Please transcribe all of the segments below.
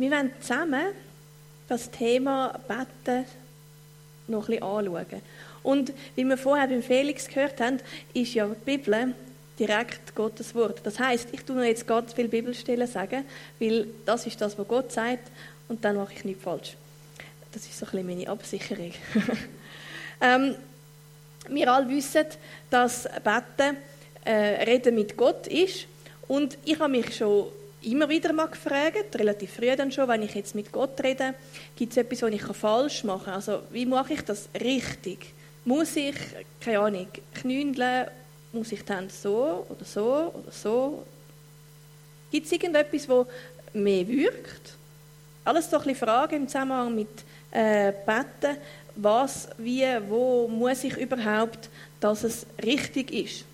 Wir wollen zusammen das Thema Betten noch ein bisschen anschauen. Und wie wir vorher beim Felix gehört haben, ist ja die Bibel direkt Gottes Wort. Das heißt, ich tue jetzt ganz viele Bibelstellen sagen, weil das ist das, was Gott sagt, und dann mache ich nichts falsch. Das ist so ein bisschen meine Absicherung. ähm, wir alle wissen, dass Betten äh, Reden mit Gott ist. Und ich habe mich schon immer wieder mal gefragt, relativ früh dann schon, wenn ich jetzt mit Gott rede, gibt es etwas, was ich falsch machen kann? Also, wie mache ich das richtig? Muss ich, keine Ahnung, knündeln? Muss ich dann so oder so oder so? Gibt es irgendetwas, das mehr wirkt? Alles so ein bisschen Fragen im Zusammenhang mit äh, Betten. Was, wie, wo muss ich überhaupt, dass es richtig ist?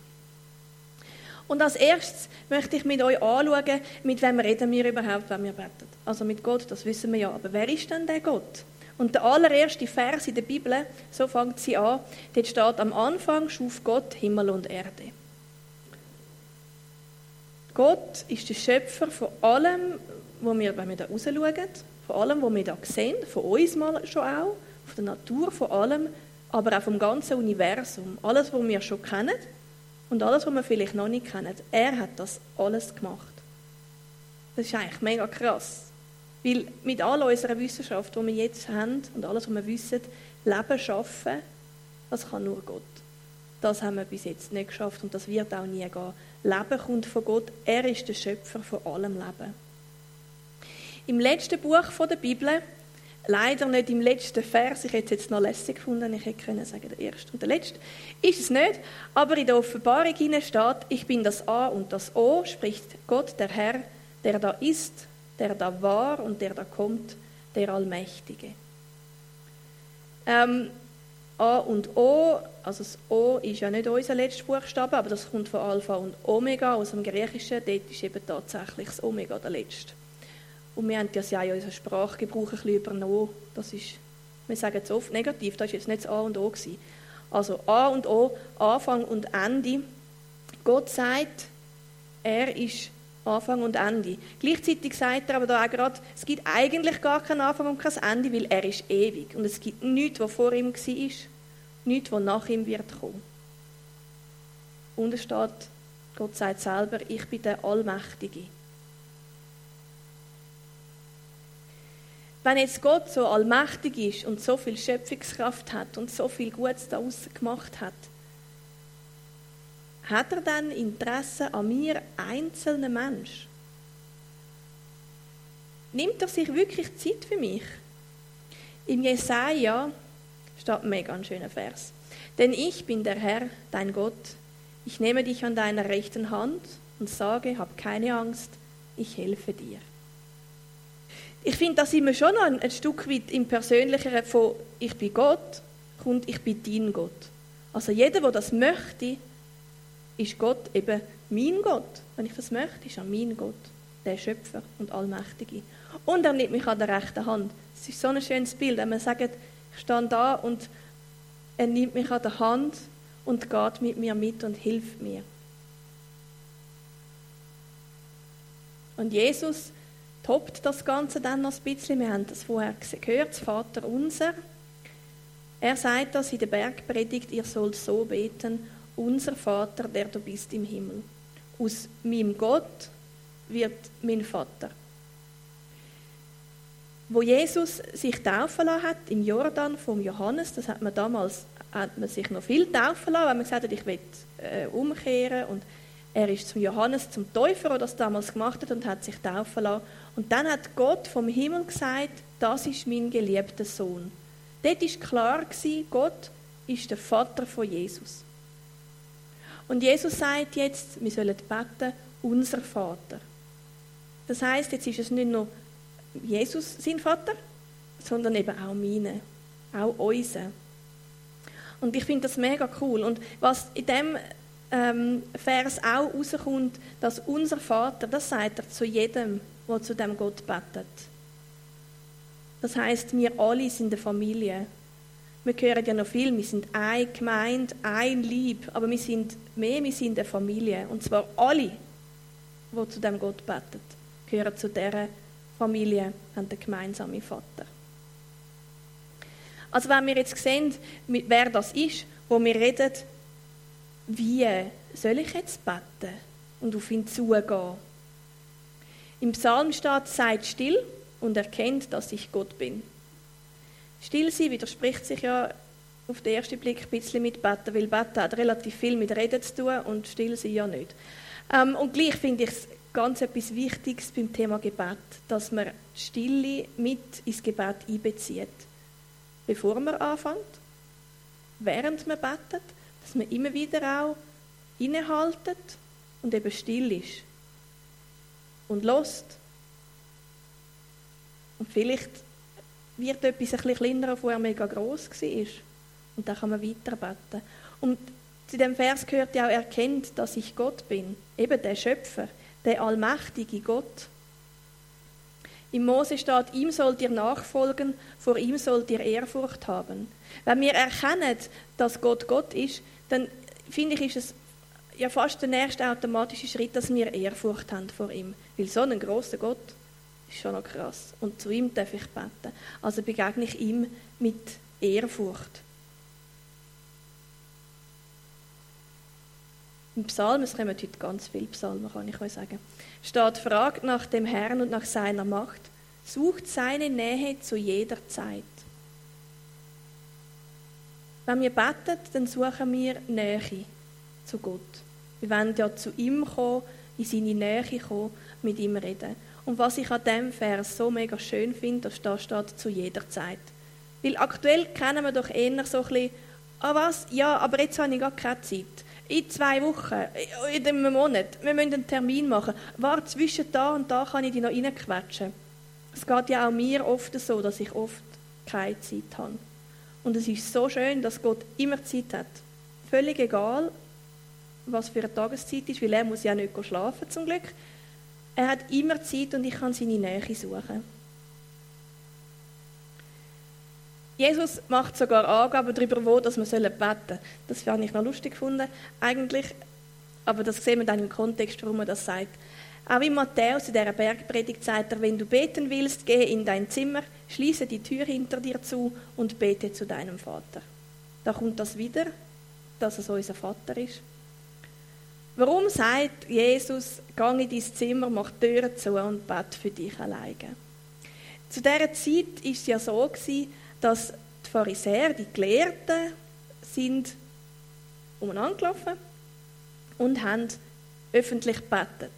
Und als erstes möchte ich mit euch anschauen, mit wem reden wir überhaupt, wenn wir beten. Also mit Gott, das wissen wir ja. Aber wer ist denn der Gott? Und der allererste Vers in der Bibel, so fängt sie an, dort steht, am Anfang schuf Gott Himmel und Erde. Gott ist der Schöpfer von allem, wo wir, wenn wir da rausschauen, von allem, was wir da sehen, von uns mal schon auch, von der Natur, von allem, aber auch vom ganzen Universum. Alles, was wir schon kennen und alles, was wir vielleicht noch nicht kennen, er hat das alles gemacht. Das ist eigentlich mega krass. Weil mit all unserer Wissenschaft, die wir jetzt haben und alles, was wir wissen, Leben schaffen, das kann nur Gott. Das haben wir bis jetzt nicht geschafft und das wird auch nie gehen. Leben kommt von Gott. Er ist der Schöpfer von allem Leben. Im letzten Buch der Bibel Leider nicht im letzten Vers, ich hätte es jetzt noch lässig gefunden, ich hätte können sagen, der erste und der letzte. Ist es nicht, aber in der Offenbarung steht, ich bin das A und das O, spricht Gott, der Herr, der da ist, der da war und der da kommt, der Allmächtige. Ähm, A und O, also das O ist ja nicht unser letzter Buchstabe, aber das kommt von Alpha und Omega aus dem Griechischen, dort ist eben tatsächlich das Omega der letzte. Und wir haben das ja in unserer Sprachgebrauch ein bisschen übernommen. Das ist, wir sagen es oft negativ, das war jetzt nicht das A und O. Gewesen. Also A und O, Anfang und Ende. Gott sagt, er ist Anfang und Ende. Gleichzeitig sagt er aber da auch gerade, es gibt eigentlich gar keinen Anfang und kein Ende, weil er ist ewig. Und es gibt nichts, was vor ihm war, nichts, was nach ihm wird kommen. Und es steht, Gott sagt selber, ich bin der Allmächtige. Wenn jetzt Gott so allmächtig ist und so viel Schöpfungskraft hat und so viel Gutes daraus gemacht hat, hat er dann Interesse an mir, einzelnen Mensch? Nimmt er sich wirklich Zeit für mich? Im Jesaja steht ein mega schöner Vers. Denn ich bin der Herr, dein Gott. Ich nehme dich an deiner rechten Hand und sage, hab keine Angst, ich helfe dir ich finde, da sind wir schon ein, ein Stück weit im Persönlicheren von ich bin Gott und ich bin dein Gott. Also jeder, der das möchte, ist Gott eben mein Gott. Wenn ich das möchte, ist er mein Gott, der Schöpfer und Allmächtige. Und er nimmt mich an der rechten Hand. Es ist so ein schönes Bild, wenn man sagt, ich stehe da und er nimmt mich an der Hand und geht mit mir mit und hilft mir. Und Jesus toppt das Ganze dann noch ein bisschen. Wir haben das vorher gehört, das Vater unser. Er sagt das in der Bergpredigt, ihr sollt so beten, unser Vater, der du bist im Himmel. Aus meinem Gott wird mein Vater. Wo Jesus sich taufen lassen hat, im Jordan vom Johannes, das hat man damals hat man sich noch viel taufen lassen, weil man gesagt hat, ich will äh, umkehren und er ist zum Johannes, zum Täufer, der das damals gemacht hat und hat sich taufen lassen. Und dann hat Gott vom Himmel gesagt, das ist mein geliebter Sohn. Dort war klar, Gott ist der Vater von Jesus. Und Jesus sagt jetzt, wir sollen beten, unser Vater. Das heißt, jetzt ist es nicht nur Jesus sein Vater, sondern eben auch meine, auch unser. Und ich finde das mega cool. Und was in dem ähm, Vers auch rauskommt, dass unser Vater, das sagt er zu jedem, der zu dem Gott betet. Das heißt, wir alle sind eine Familie. Wir hören ja noch viel, wir sind ein Gemeinde, ein Lieb, aber wir sind mehr, wir sind eine Familie. Und zwar alle, die zu dem Gott betet, gehören zu dieser Familien haben den gemeinsamen Vater. Also wenn wir jetzt sehen, wer das ist, wo wir reden, wie soll ich jetzt beten und auf ihn zugehen? Im Psalm steht, seid still und erkennt, dass ich Gott bin. Still sein widerspricht sich ja auf den ersten Blick ein bisschen mit Beten, weil Beten hat relativ viel mit Reden zu tun und still sein ja nicht. Ähm, und gleich finde ich es ganz etwas Wichtiges beim Thema Gebet, dass man Stille mit ins Gebet einbezieht. Bevor man anfängt, während man betet, dass man immer wieder auch innehaltet und eben still ist und lost. Und vielleicht wird etwas ein bisschen kleiner, als vorher mega gross war. Und dann kann man weiter beten. Und zu dem Vers gehört ja auch, erkennt, dass ich Gott bin. Eben der Schöpfer, der allmächtige Gott. Im Mose steht, ihm sollt ihr nachfolgen, vor ihm sollt ihr Ehrfurcht haben. Wenn wir erkennen, dass Gott Gott ist, dann finde ich, ist es ja fast der nächste automatische Schritt, dass wir Ehrfurcht haben vor ihm. Weil so ein großer Gott ist schon noch krass. Und zu ihm darf ich beten. Also begegne ich ihm mit Ehrfurcht. Im Psalm, es kommen heute ganz viele Psalmen, kann ich euch sagen, steht, fragt nach dem Herrn und nach seiner Macht, sucht seine Nähe zu jeder Zeit. Wenn wir beten, dann suchen wir Nähe zu Gott. Wir wollen ja zu ihm kommen, in seine Nähe kommen, mit ihm reden. Und was ich an diesem Vers so mega schön finde, dass da steht, zu jeder Zeit. Weil aktuell kennen wir doch eher so ein bisschen, ah was, ja, aber jetzt habe ich gar keine Zeit in zwei Wochen, in einem Monat, wir müssen einen Termin machen. War zwischen da und da kann ich die noch reinquetschen. Es geht ja auch mir oft so, dass ich oft keine Zeit habe. Und es ist so schön, dass Gott immer Zeit hat. Völlig egal, was für eine Tageszeit ist, weil er muss ja nicht schlafen zum Glück. Er hat immer Zeit und ich kann seine Nähe suchen. Jesus macht sogar Angaben darüber, wo dass wir beten sollen. Das habe ich noch lustig gefunden, eigentlich. Aber das sehen wir dann im Kontext, warum er das sagt. Auch in Matthäus, in dieser Bergpredigt, sagt er, wenn du beten willst, gehe in dein Zimmer, schließe die Tür hinter dir zu und bete zu deinem Vater. Da kommt das wieder, dass es unser Vater ist. Warum sagt Jesus, geh in dein Zimmer, mach die Türen zu und bete für dich alleine? Zu dieser Zeit war es ja so, dass die Pharisäer, die Gelehrten, sind umeinander gelaufen und haben öffentlich gebetet.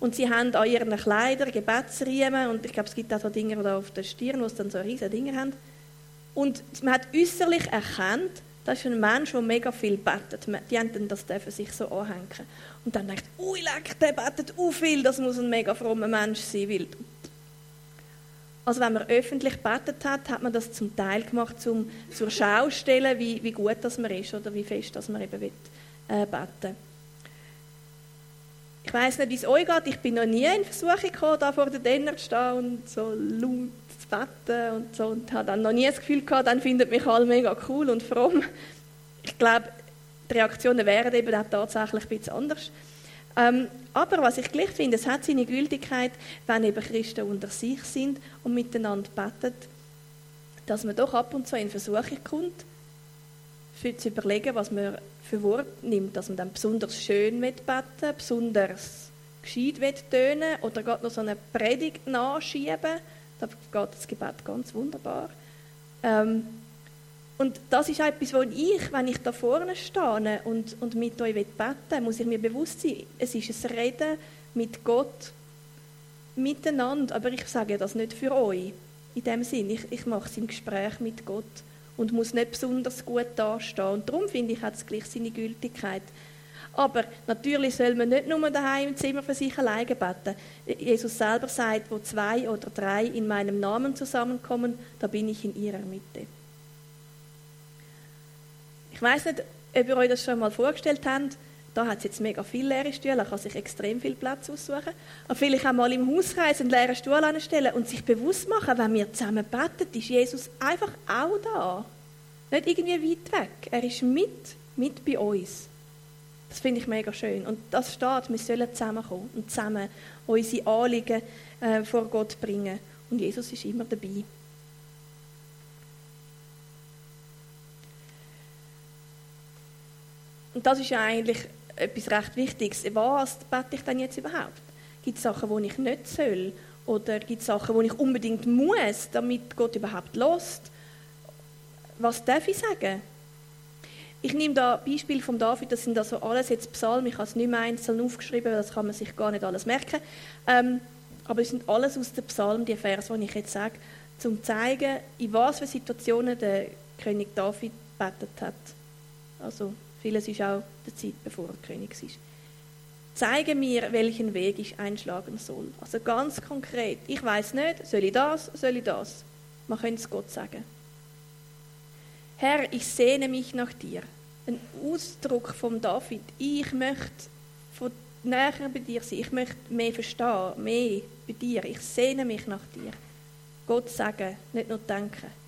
Und sie haben an ihren Kleidern Gebetsriemen und ich glaube, es gibt auch so Dinge da auf der Stirn, wo sie dann so riesige Dinge haben. Und man hat äußerlich erkannt, das ist ein Mensch, der mega viel betet. Die haben dann das dürfen sich so anhängen. Und dann denkt, ui, leck, der betet u viel, das muss ein mega frommer Mensch sein, weil also wenn man öffentlich betet hat, hat man das zum Teil gemacht, um zur Schau stellen, wie, wie gut das man ist oder wie fest das man eben will, äh, beten Ich weiß nicht, wie es euch geht. Ich bin noch nie in Versuchung gekommen, da vor der Denner zu stehen und so laut zu beten und so. Und habe dann noch nie das Gefühl gehabt, dann findet mich alle mega cool und fromm. Ich glaube, die Reaktionen wären eben auch tatsächlich ein bisschen anders. Ähm, aber was ich gleich finde, es hat seine Gültigkeit, wenn eben Christen unter sich sind und miteinander beten, dass man doch ab und zu in Versuchung kommt, für zu überlegen, was man für Wort nimmt, dass man dann besonders schön beten besonders gescheit tönen oder gerade noch so eine Predigt nachschieben. Da geht das Gebet ganz wunderbar. Ähm, und das ist etwas, wo ich, wenn ich da vorne stehe und, und mit euch beten muss ich mir bewusst sein, es ist ein Reden mit Gott miteinander, aber ich sage das nicht für euch. In dem Sinn, ich, ich mache es im Gespräch mit Gott und muss nicht besonders gut dastehen. Und darum finde ich, hat es gleich seine Gültigkeit. Aber natürlich soll man nicht nur daheim im Zimmer für sich alleine beten. Jesus selber sagt, wo zwei oder drei in meinem Namen zusammenkommen, da bin ich in ihrer Mitte. Ich weiß nicht, ob ihr euch das schon mal vorgestellt habt. Da hat es jetzt mega viele leere Stühle, man kann sich extrem viel Platz aussuchen. Aber vielleicht auch mal im Hauskreis einen leeren Stuhl anstellen und sich bewusst machen, wenn wir zusammen beten, ist Jesus einfach auch da. Nicht irgendwie weit weg. Er ist mit, mit bei uns. Das finde ich mega schön. Und das steht, wir sollen zusammenkommen und zusammen unsere Anliegen äh, vor Gott bringen. Und Jesus ist immer dabei. Und das ist ja eigentlich etwas recht Wichtiges. Was bete ich denn jetzt überhaupt? Gibt es Sachen, die ich nicht soll? Oder gibt es Sachen, die ich unbedingt muss, damit Gott überhaupt lost? Was darf ich sagen? Ich nehme da Beispiel von David, das sind also alles jetzt Psalmen, ich habe es nicht mehr einzeln aufgeschrieben, weil das kann man sich gar nicht alles merken. Ähm, aber es sind alles aus den Psalmen, die Vers, die ich jetzt sage, um zu zeigen, in was für Situationen der König David betet hat. Also vieles ist auch der Zeit, bevor er König ist. Zeige mir, welchen Weg ich einschlagen soll. Also ganz konkret. Ich weiß nicht, soll ich das, soll ich das? Man könnte es Gott sagen. Herr, ich sehne mich nach dir. Ein Ausdruck von David. Ich möchte von näher bei dir sein. Ich möchte mehr verstehen, mehr bei dir. Ich sehne mich nach dir. Gott sagen, nicht nur denken.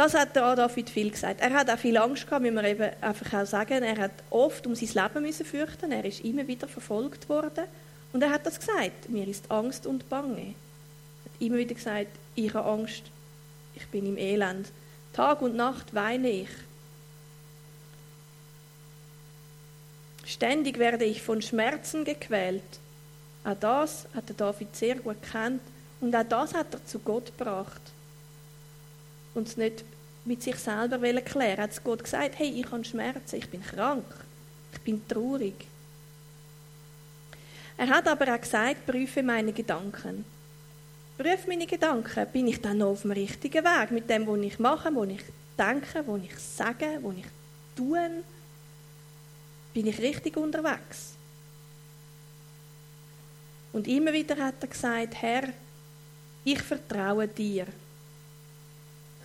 Das hat der David viel gesagt. Er hat auch viel Angst gehabt, wie wir eben einfach auch sagen. Er hat oft um sein Leben müssen fürchten. Er ist immer wieder verfolgt worden. Und er hat das gesagt. Mir ist Angst und Bange. Er hat immer wieder gesagt, ich habe Angst. Ich bin im Elend. Tag und Nacht weine ich. Ständig werde ich von Schmerzen gequält. Auch das hat der David sehr gut kennt und auch das hat er zu Gott gebracht. Und es nicht mit sich selber klären. Er hat Gott gesagt, hey, ich habe Schmerzen, ich bin krank, ich bin traurig. Er hat aber auch gesagt, prüfe meine Gedanken. Prüfe meine Gedanken. Bin ich dann noch auf dem richtigen Weg mit dem, was ich mache, was ich denke, was ich sage, was ich tue? Bin ich richtig unterwegs? Und immer wieder hat er gesagt, Herr, ich vertraue dir.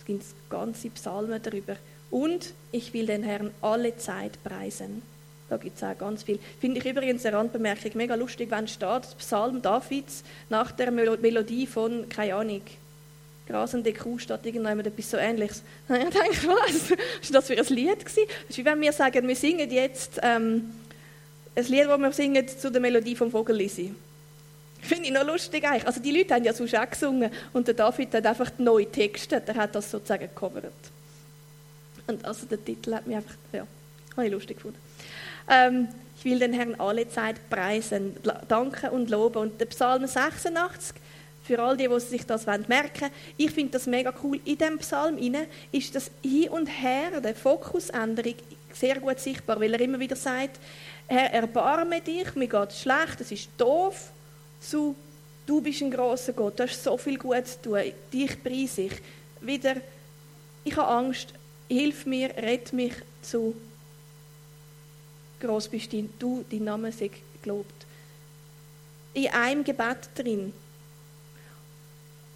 Es gibt ganze Psalmen darüber. Und ich will den Herrn alle Zeit preisen. Da gibt es auch ganz viel. Finde ich übrigens eine Randbemerkung mega lustig, wenn steht, Psalm Davids nach der Melodie von, keine Ahnung, grasende Kuh statt irgendjemand etwas so ähnliches. Habe ich gedacht, was? War das für ein Lied? Gewesen? Das ist wie wenn wir sagen, wir singen jetzt ähm, ein Lied, das wir singen zu der Melodie vom Vogellisi. Finde ich noch lustig eigentlich. Also die Leute haben ja sonst auch gesungen und der David hat einfach neue Texte, der hat das sozusagen gecovert. Und also der Titel hat mich einfach, ja, habe ich lustig gefunden. Ähm, ich will den Herrn alle Zeit preisen, danken und loben. Und der Psalm 86, für all die, die sich das merken wollen, ich finde das mega cool. In dem Psalm ist das Hin und Her, der Fokusänderung, sehr gut sichtbar, weil er immer wieder sagt, Herr, erbarme dich, mir geht schlecht, es ist doof, zu, du bist ein großer Gott, du hast so viel Gutes zu tun, dich preise ich. Wieder, ich habe Angst, hilf mir, rette mich zu groß bist du, dein Name sei gelobt. In einem Gebet drin.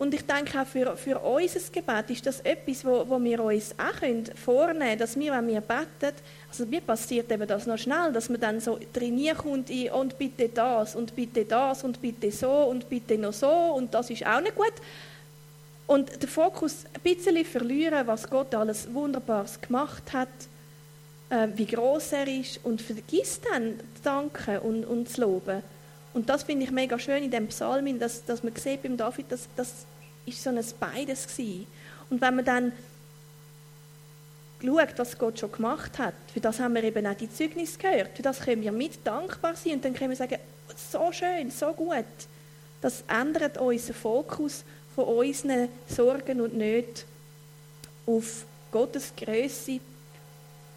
Und ich denke auch für, für unser Gebet ist das etwas, wo, wo wir uns auch vornehmen können, dass wir, wenn wir beten, also mir passiert eben das noch schnell, dass man dann so trainieren kommt in, und bitte das und bitte das und bitte so und bitte noch so und das ist auch nicht gut. Und den Fokus ein bisschen verlieren, was Gott alles Wunderbares gemacht hat äh, wie groß er ist und vergisst dann zu danken und, und zu loben. Und das finde ich mega schön in dem Psalm, dass, dass man sieht beim David, dass das ist so ein beides gewesen. Und wenn man dann schaut, was Gott schon gemacht hat, für das haben wir eben auch die Zeugnis gehört, für das können wir mit dankbar sein und dann können wir sagen, so schön, so gut. Das ändert unseren Fokus von unseren Sorgen und Nöten auf Gottes Größe,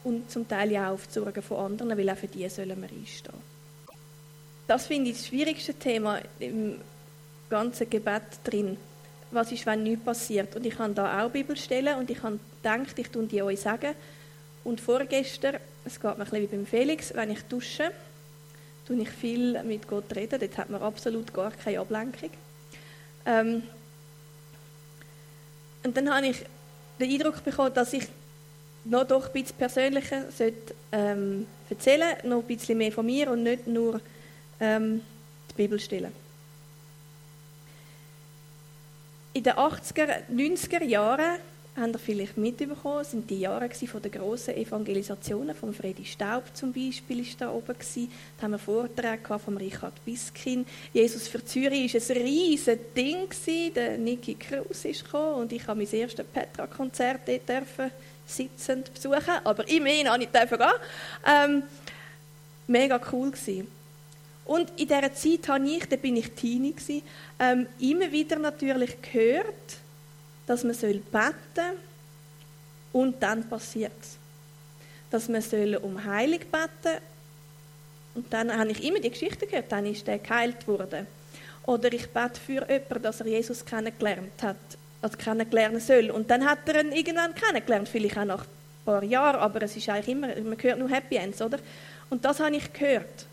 und zum Teil ja auch auf die Sorgen von anderen, weil auch für die sollen wir einstehen. Das finde ich das schwierigste Thema im ganzen Gebet drin. Was ist, wenn nichts passiert? Und ich habe da auch Bibelstellen und ich habe gedacht, ich tue die euch sagen. Und vorgestern, es geht mir ein bisschen wie beim Felix, wenn ich dusche, tue ich viel mit Gott reden. Dort hat man absolut gar keine Ablenkung. Ähm, und dann habe ich den Eindruck bekommen, dass ich noch doch ein bisschen persönlicher sollte, ähm, erzählen, noch ein bisschen mehr von mir und nicht nur ähm, die Bibel stellen. In den 80er, 90er Jahren habt ihr vielleicht mitbekommen, sind die Jahre von der grossen Evangelisationen, von Freddy Staub zum Beispiel ist da oben gewesen. Da haben wir Vorträge von Richard Biskin. Jesus für Zürich ist ein riesiges Ding gewesen. Der Niki Kraus ist gekommen und ich habe mein erstes Petra-Konzert dort dürfen sitzend besuchen, aber immerhin habe ich dürfen gehen. Ähm, mega cool gewesen. Und in dieser Zeit habe ich, da bin ich Teenie ähm, immer wieder natürlich gehört, dass man beten soll und dann passiert es. Dass man soll um Heilung beten und dann habe ich immer die Geschichte gehört, dann ist der geheilt worden. Oder ich bete für jemanden, dass er Jesus kennengelernt hat, also kennenlernen soll. Und dann hat er ihn irgendwann kennengelernt, vielleicht auch nach ein paar Jahren, aber es ist eigentlich immer, man hört nur Happy Ends, oder? Und das habe ich gehört.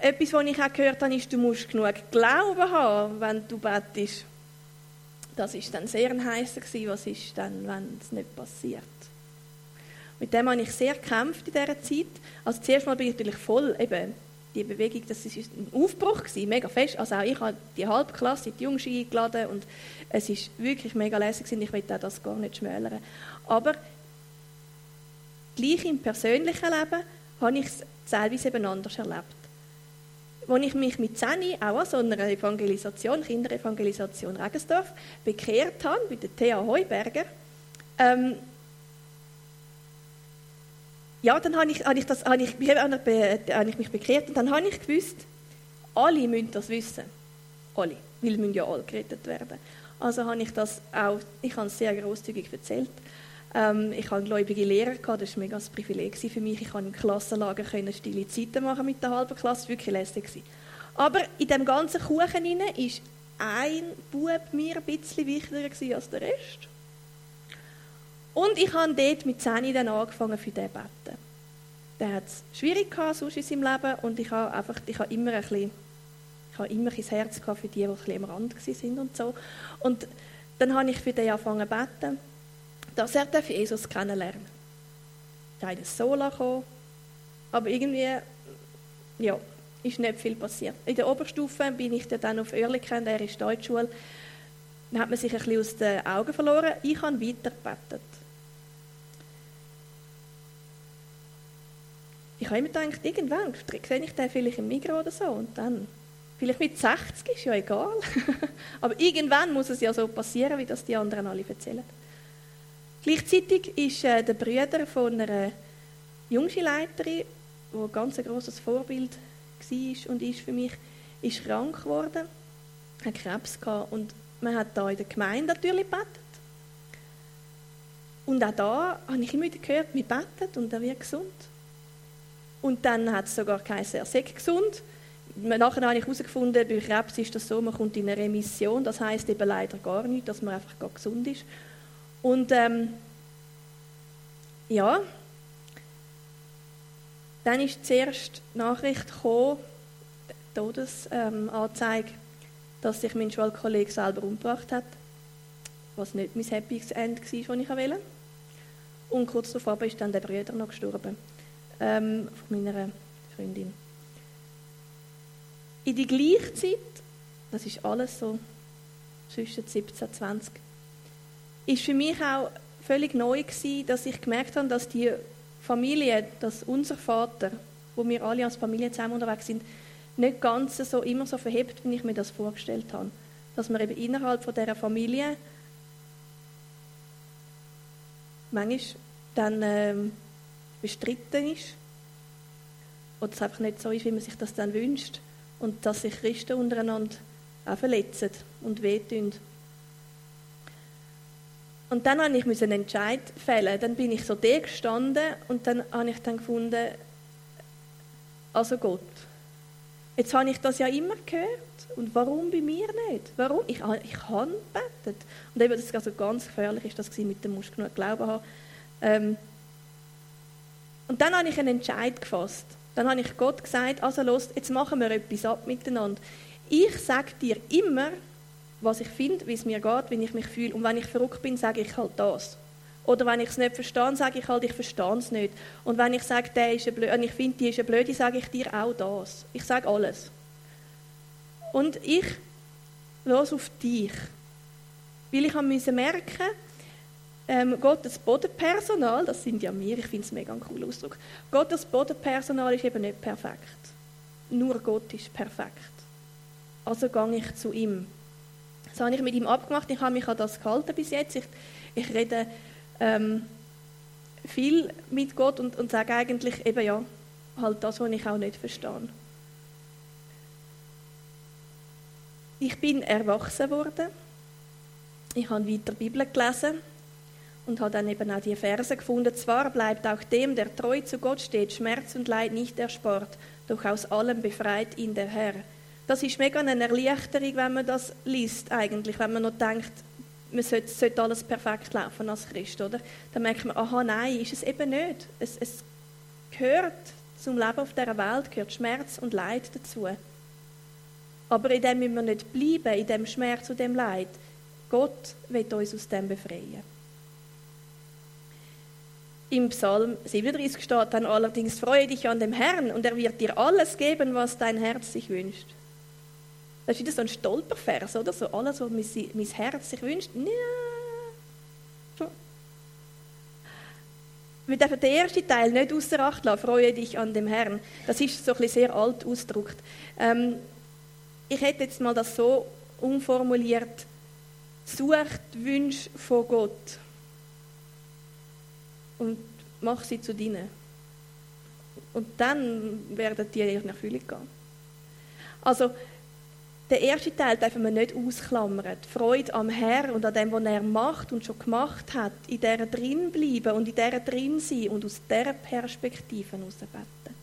Etwas, was ich auch gehört habe, ist, du musst genug Glauben haben, wenn du betest. Das ist dann sehr ein heißer. Was ist dann, wenn es nicht passiert? Mit dem habe ich sehr gekämpft in dieser Zeit. Also zuerst mal bin ich natürlich voll, eben, die Bewegung, das ist ein Aufbruch mega fest. Also auch ich habe die Halbklasse, die Jungs eingeladen und es ist wirklich mega lässig gewesen. Ich will auch das gar nicht schmälern. Aber gleich im persönlichen Leben habe ich es teilweise eben anders erlebt als ich mich mit Zeni auch an so einer Evangelisation, Kinderevangelisation Regensdorf, bekehrt habe, bei der Thea Heuberger, ähm, ja, dann habe ich, habe ich, das, habe ich, habe ich mich bekehrt und dann habe ich gewusst, alle müssen das wissen. Alle. Weil müssen ja alle gerettet werden. Also habe ich das auch, ich habe es sehr großzügig erzählt. Ähm, ich hatte gläubige Lehrer, gehabt, das war ein mega Privileg für mich. Ich konnte im Klassenlager stille Zeiten machen mit der halben Klasse, das war wirklich lässig. Aber in dem ganzen Kuchen war ein Bub mir ein bisschen wichtiger als der Rest. Und ich habe dort mit 10 dann angefangen für den beten. Der hat es schwierig gehabt, sonst in seinem Leben und ich habe einfach, ich habe immer ein bisschen, ich habe immer ein Herz gehabt für die, die ein bisschen am Rand waren und so. Und dann habe ich für den angefangen zu beten dass er Jesus kennenlernen darf. Da ist Sola gekommen, aber irgendwie, ja, ist nicht viel passiert. In der Oberstufe bin ich dann auf Oerlikon, der ist Deutschschule, dann hat man sich ein bisschen aus den Augen verloren. Ich habe weiter gebetet. Ich habe immer gedacht, irgendwann sehe ich den vielleicht im Mikro oder so und dann, vielleicht mit 60 ist ja egal, aber irgendwann muss es ja so passieren, wie das die anderen alle erzählen. Gleichzeitig ist äh, der Bruder von einer Jungschulleiterin, die ein ganz großes Vorbild war und ist für mich, ist krank geworden, hat Krebs gehabt und man hat da in der Gemeinde natürlich gebetet. Und auch da habe ich immer wieder gehört, wir beten und er wird gesund. Und dann hat es sogar geheißen, er sei gesund. Nachher habe ich herausgefunden, bei Krebs ist das so, man kommt in eine Remission, das heißt eben leider gar nicht, dass man einfach gar gesund ist. Und ähm, ja, dann ist zuerst die Nachricht gekommen, die Todesanzeige, dass sich mein Schulkollege selber umgebracht hat, was nicht mein Happy End war, das ich wollte. Und kurz darauf ist dann der Bruder noch gestorben, ähm, von meiner Freundin. In die gleiche Zeit, das ist alles so zwischen 17 und 20, ist für mich auch völlig neu gewesen, dass ich gemerkt habe, dass die Familie, dass unser Vater, wo wir alle als Familie zusammen unterwegs sind, nicht ganz so immer so verhebt, wie ich mir das vorgestellt habe. Dass man eben innerhalb von dieser Familie manchmal dann ähm, bestritten ist oder es einfach nicht so ist, wie man sich das dann wünscht und dass sich Christen untereinander auch verletzen und wehtun. Und dann musste ich einen Entscheid fällen. Dann bin ich so da gestanden und dann habe ich dann gefunden, also Gott, jetzt habe ich das ja immer gehört. Und warum bei mir nicht? Warum? Ich, ich habe gebetet. Und eben, das also ganz gefährlich ist das mit dem musst genug Glauben haben. Ähm, und dann habe ich einen Entscheid gefasst. Dann habe ich Gott gesagt, also los, jetzt machen wir etwas ab miteinander. Ich sage dir immer, was ich finde, wie es mir geht, wie ich mich fühle. Und wenn ich verrückt bin, sage ich halt das. Oder wenn ich es nicht verstehe, sage ich halt, ich verstehe es nicht. Und wenn ich sage, der ist blöd, und ich finde, die ist eine Blöde, sage ich dir auch das. Ich sage alles. Und ich los auf dich. Weil ich musste merken, ähm, Gottes Bodenpersonal, das sind ja wir, ich finde es mega ein cooler Ausdruck, Gottes Bodenpersonal ist eben nicht perfekt. Nur Gott ist perfekt. Also gehe ich zu ihm. Das habe ich mit ihm abgemacht, ich habe mich an das gehalten bis jetzt. Ich, ich rede ähm, viel mit Gott und, und sage eigentlich eben ja, halt das, was ich auch nicht verstehe. Ich bin erwachsen worden. Ich habe weiter Bibel gelesen und habe dann eben auch die Verse gefunden. Zwar bleibt auch dem, der treu zu Gott steht, Schmerz und Leid nicht erspart, doch aus allem befreit ihn der Herr. Das ist mega eine Erleichterung, wenn man das liest, eigentlich, wenn man noch denkt, man sollte, sollte alles perfekt laufen als Christ, oder? Dann merkt man, aha, nein, ist es eben nicht. Es, es gehört zum Leben auf dieser Welt, gehört Schmerz und Leid dazu. Aber in dem müssen wir nicht bleiben, in dem Schmerz und dem Leid. Gott wird uns aus dem befreien. Im Psalm 37 steht dann allerdings, freue dich an dem Herrn und er wird dir alles geben, was dein Herz sich wünscht. Das ist wieder so ein Stolpervers, oder? So alles, was mein Herz sich wünscht. Ja. Wir dürfen den ersten Teil nicht außer Acht lassen, freue dich an dem Herrn. Das ist so ein bisschen sehr alt ausgedrückt. Ähm, ich hätte jetzt mal das so umformuliert, sucht Wünsche von Gott und mach sie zu deinen. Und dann werden die in Erfüllung gehen. Also, der erste Teil dürfen wir nicht ausklammern. Die Freude am Herrn und an dem, was er macht und schon gemacht hat, in der drin bleiben und in der drin sein und aus dieser Perspektive beten.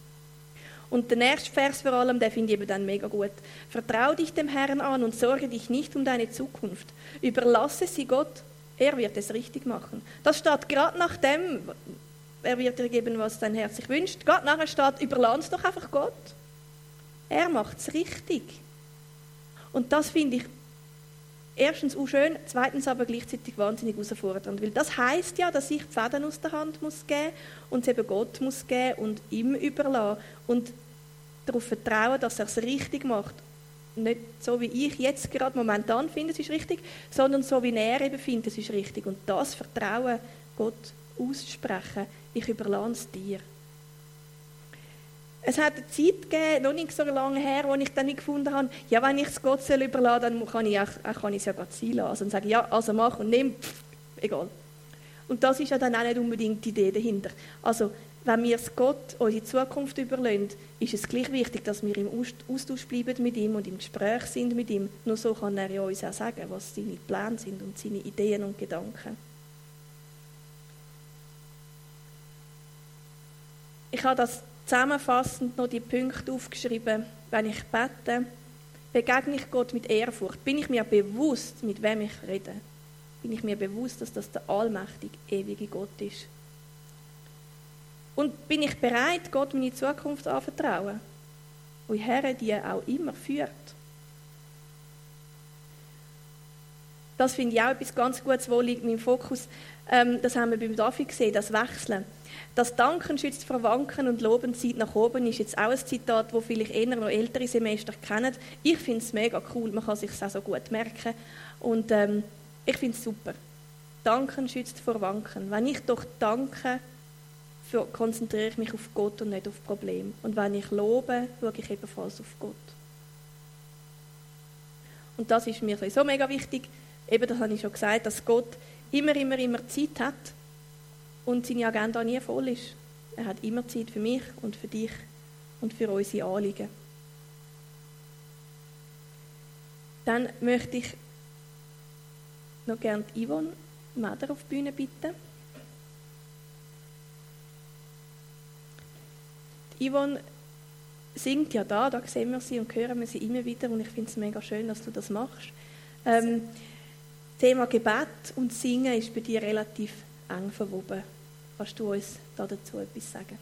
Und der nächste Vers vor allem, der finde ich eben dann mega gut. Vertrau dich dem Herrn an und sorge dich nicht um deine Zukunft. Überlasse sie Gott er wird es richtig machen. Das steht gerade nach dem, er wird dir geben, was dein Herz sich wünscht. Gerade nachher steht, überlass doch einfach Gott. Er macht es richtig. Und das finde ich erstens auch schön, zweitens aber gleichzeitig wahnsinnig herausfordernd. Weil das heißt ja, dass ich die Fäden aus der Hand muss geben und es eben Gott muss geben und ihm überlassen und darauf vertrauen, dass er es richtig macht nicht so, wie ich jetzt gerade momentan finde, es ist richtig, sondern so, wie er eben findet, es ist richtig. Und das Vertrauen Gott aussprechen, ich überlasse es dir. Es hat eine Zeit gegeben, noch nicht so lange her, wo ich dann nicht gefunden habe, ja, wenn ich es Gott soll überlassen dann kann ich, auch, kann ich es ja Gott sein lassen und sagen, ja, also mach und nimm, pff, egal. Und das ist ja dann auch nicht unbedingt die Idee dahinter. Also, wenn wir es Gott unsere Zukunft überlassen, ist es gleich wichtig, dass wir im Austausch bleiben mit ihm und im Gespräch sind mit ihm. Nur so kann er ja uns auch sagen, was seine Pläne sind und seine Ideen und Gedanken. Ich habe das zusammenfassend noch die Punkte aufgeschrieben, wenn ich bete, begegne ich Gott mit Ehrfurcht, bin ich mir bewusst, mit wem ich rede, bin ich mir bewusst, dass das der allmächtige, ewige Gott ist und bin ich bereit, Gott meine Zukunft anvertrauen? Und Herr die auch immer führt. Das finde ich auch etwas ganz Gutes, wo liegt mein Fokus. Ähm, das haben wir beim David gesehen, das Wechseln. Das Danken schützt vor Wanken und Loben zieht nach oben, ist jetzt auch ein Zitat, wo vielleicht eher noch ältere Semester kennen. Ich finde es mega cool, man kann sich auch so gut merken. Und ähm, ich finde es super. Danken schützt vor Wanken. Wenn ich doch danke, konzentriere ich mich auf Gott und nicht auf Probleme. Und wenn ich lobe, schaue ich ebenfalls auf Gott. Und das ist mir so mega wichtig, eben das habe ich schon gesagt, dass Gott immer, immer, immer Zeit hat und seine Agenda nie voll ist. Er hat immer Zeit für mich und für dich und für unsere Anliegen. Dann möchte ich noch gerne Yvonne Meder auf die Bühne bitten. Yvonne singt ja da, da sehen wir sie und hören wir sie immer wieder und ich finde es mega schön, dass du das machst. Ähm, Thema Gebet und Singen ist bei dir relativ eng verwoben. Kannst du uns da dazu etwas sagen?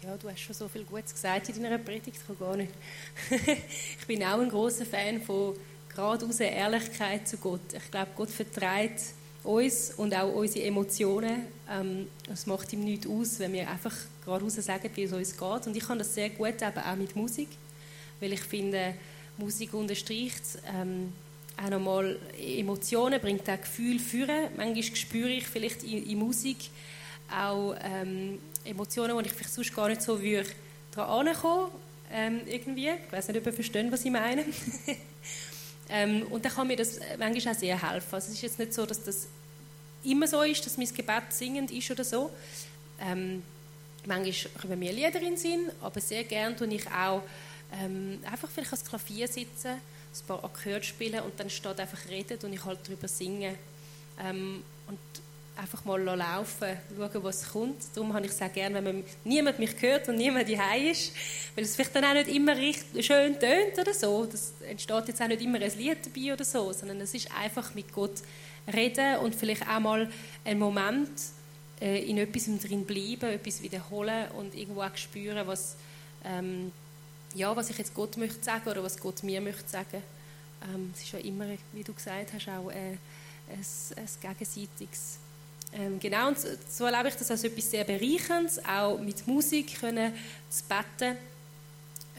Ja, du hast schon so viel Gutes gesagt in deiner Predigt, ich gar nicht. ich bin auch ein großer Fan von geradeaus Ehrlichkeit zu Gott. Ich glaube, Gott vertreibt uns und auch unsere Emotionen. Ähm, es macht ihm nichts aus, wenn wir einfach geradeaus sagen, wie es uns geht. Und ich kann das sehr gut eben auch mit Musik, weil ich finde, Musik unterstreicht ähm, auch nochmal Emotionen, bringt auch Gefühle führen. Manchmal spüre ich vielleicht in, in Musik auch ähm, Emotionen, die ich vielleicht sonst gar nicht so würde daran ankommen ähm, irgendwie. Ich weiß nicht, ob ihr versteht, was ich meine. ähm, und dann kann mir das manchmal auch sehr helfen. Also es ist jetzt nicht so, dass das immer so ist, dass mein Gebet singend ist oder so. Ähm, manchmal kommen mir Lieder in den Sinn, aber sehr gerne tue ich auch ähm, einfach vielleicht ans Klavier sitzen, ein paar Akkorde spielen und dann steht einfach reden und ich halt darüber singen. Ähm, und einfach mal laufen, schauen, was kommt. Darum habe ich sehr gerne, wenn man, niemand mich hört und niemand daheim ist, weil es vielleicht dann auch nicht immer richtig schön tönt oder so. Das entsteht jetzt auch nicht immer ein Lied dabei oder so, sondern es ist einfach mit Gott reden und vielleicht auch mal einen Moment äh, in etwas drin bleiben, etwas wiederholen und irgendwo auch spüren, was, ähm, ja, was ich jetzt Gott möchte sagen oder was Gott mir möchte sagen. Ähm, es ist ja immer, wie du gesagt hast, auch äh, ein, ein gegenseitiges ähm, genau, und so erlebe ich das als etwas sehr Bereicherndes, auch mit Musik können zu beten.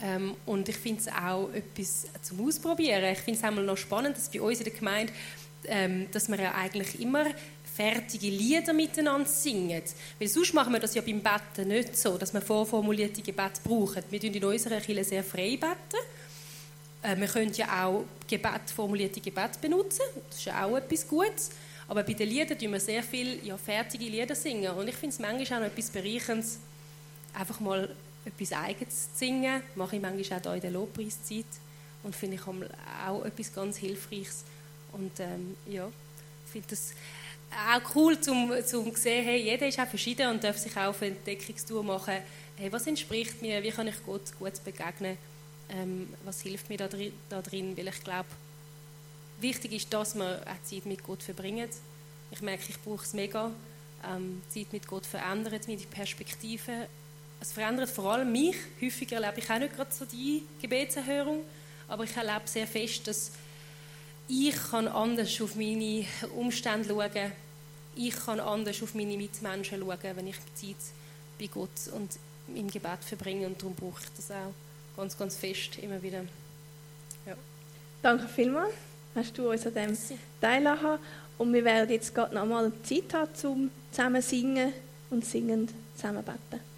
Ähm, und ich finde es auch etwas zum Ausprobieren. Ich finde es einmal noch spannend, dass bei uns in der Gemeinde, ähm, dass wir ja eigentlich immer fertige Lieder miteinander singen. Weil sonst machen wir das ja beim Betten nicht so, dass wir vorformulierte Gebete brauchen. Wir tun in unserer Kirche sehr frei beten. Äh, wir können ja auch Gebet, formulierte Gebete benutzen. Das ist ja auch etwas Gutes. Aber bei den Liedern tun wir sehr viel ja, fertige Lieder singen. Und ich finde es manchmal auch noch etwas Bereicherndes, einfach mal etwas Eigenes zu singen. Das mache ich manchmal auch in der Lobpreiszeit. Und finde ich auch etwas ganz Hilfreiches. Und ähm, ja, finde das auch cool, um zu sehen, hey, jeder ist auch verschieden und darf sich auch auf Entdeckungstour machen. Hey, was entspricht mir? Wie kann ich Gott gut begegnen? Ähm, was hilft mir da drin, da drin? Weil ich glaube, wichtig ist, dass wir auch Zeit mit Gott verbringen. Ich merke, ich brauche es mega. Ähm, Zeit mit Gott verändert meine Perspektive. Es verändert vor allem mich. Häufig erlebe ich auch nicht gerade so die Gebetserhörung, aber ich erlebe sehr fest, dass ich kann anders auf meine Umstände schauen kann. Ich kann anders auf meine Mitmenschen schauen, wenn ich Zeit bei Gott und im Gebet verbringe. Und darum brauche ich das auch ganz, ganz fest immer wieder. Ja. Danke vielmals hast du uns an dem teilhaben. Und wir werden jetzt gerade noch mal Zeit haben, um zusammen singen und singend zusammen beten.